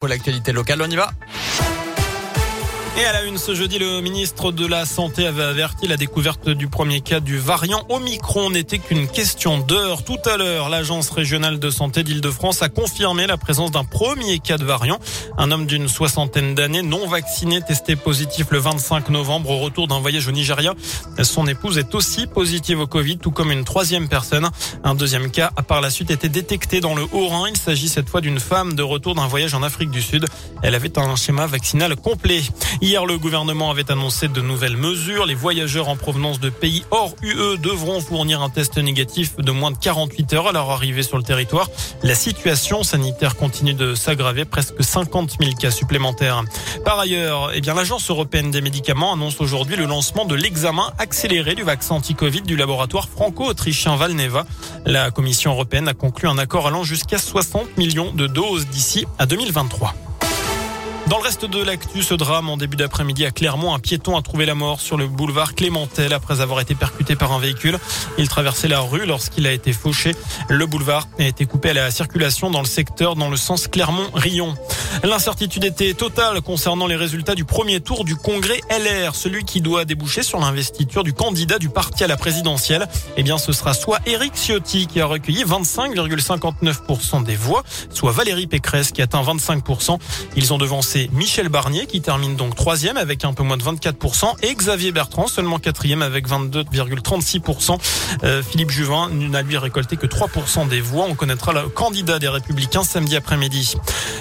Pour l'actualité locale, on y va et à la une ce jeudi, le ministre de la Santé avait averti la découverte du premier cas du variant Omicron n'était qu'une question d'heure. Tout à l'heure, l'agence régionale de santé d'Île-de-France a confirmé la présence d'un premier cas de variant. Un homme d'une soixantaine d'années non vacciné testé positif le 25 novembre au retour d'un voyage au Nigeria. Son épouse est aussi positive au Covid, tout comme une troisième personne. Un deuxième cas a par la suite été détecté dans le Haut-Rhin. Il s'agit cette fois d'une femme de retour d'un voyage en Afrique du Sud. Elle avait un schéma vaccinal complet. Hier, le gouvernement avait annoncé de nouvelles mesures. Les voyageurs en provenance de pays hors UE devront fournir un test négatif de moins de 48 heures à leur arrivée sur le territoire. La situation sanitaire continue de s'aggraver, presque 50 000 cas supplémentaires. Par ailleurs, eh bien, l'Agence européenne des médicaments annonce aujourd'hui le lancement de l'examen accéléré du vaccin anti-Covid du laboratoire franco-autrichien Valneva. La Commission européenne a conclu un accord allant jusqu'à 60 millions de doses d'ici à 2023. Dans le reste de l'actu, ce drame en début d'après-midi à Clermont, un piéton a trouvé la mort sur le boulevard Clémentel après avoir été percuté par un véhicule. Il traversait la rue lorsqu'il a été fauché. Le boulevard a été coupé à la circulation dans le secteur dans le sens Clermont-Rion. L'incertitude était totale concernant les résultats du premier tour du congrès LR, celui qui doit déboucher sur l'investiture du candidat du parti à la présidentielle. Eh bien, ce sera soit Éric Ciotti qui a recueilli 25,59% des voix, soit Valérie Pécresse qui atteint 25%. Ils ont devancé Michel Barnier qui termine donc troisième avec un peu moins de 24% et Xavier Bertrand seulement quatrième avec 22,36%. Euh, Philippe Juvin n'a lui récolté que 3% des voix. On connaîtra le candidat des Républicains samedi après-midi.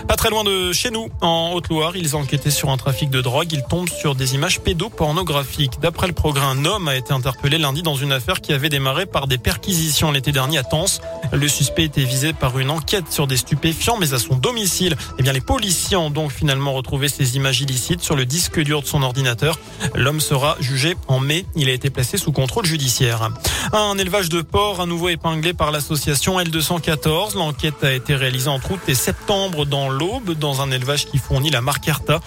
Pas très loin de chez nous, en Haute-Loire, ils enquêtaient sur un trafic de drogue. Ils tombent sur des images pédopornographiques. D'après le progrès, un homme a été interpellé lundi dans une affaire qui avait démarré par des perquisitions l'été dernier à Tens. Le suspect était visé par une enquête sur des stupéfiants, mais à son domicile, eh bien, les policiers ont donc finalement retrouvé ces images illicites sur le disque dur de son ordinateur. L'homme sera jugé en mai. Il a été placé sous contrôle judiciaire. Un élevage de porc à nouveau épinglé par l'association L214. L'enquête a été réalisée entre août et septembre dans l'Aube, un élevage qui fournit la marque Arta.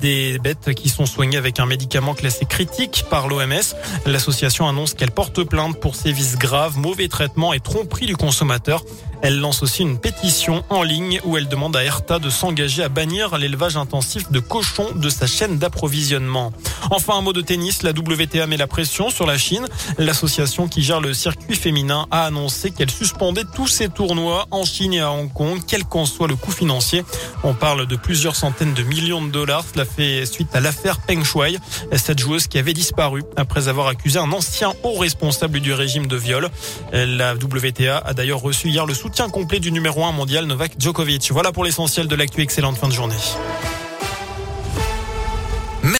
Des bêtes qui sont soignées avec un médicament classé critique par l'OMS. L'association annonce qu'elle porte plainte pour sévices graves, mauvais traitements et tromperie du consommateur. Elle lance aussi une pétition en ligne où elle demande à Erta de s'engager à bannir l'élevage intensif de cochons de sa chaîne d'approvisionnement. Enfin, un mot de tennis, la WTA met la pression sur la Chine. L'association qui gère le circuit féminin a annoncé qu'elle suspendait tous ses tournois en Chine et à Hong Kong, quel qu'en soit le coût financier. Parle de plusieurs centaines de millions de dollars. Cela fait suite à l'affaire Peng Shuai, cette joueuse qui avait disparu après avoir accusé un ancien haut responsable du régime de viol. La WTA a d'ailleurs reçu hier le soutien complet du numéro 1 mondial Novak Djokovic. Voilà pour l'essentiel de l'actu. Excellente fin de journée.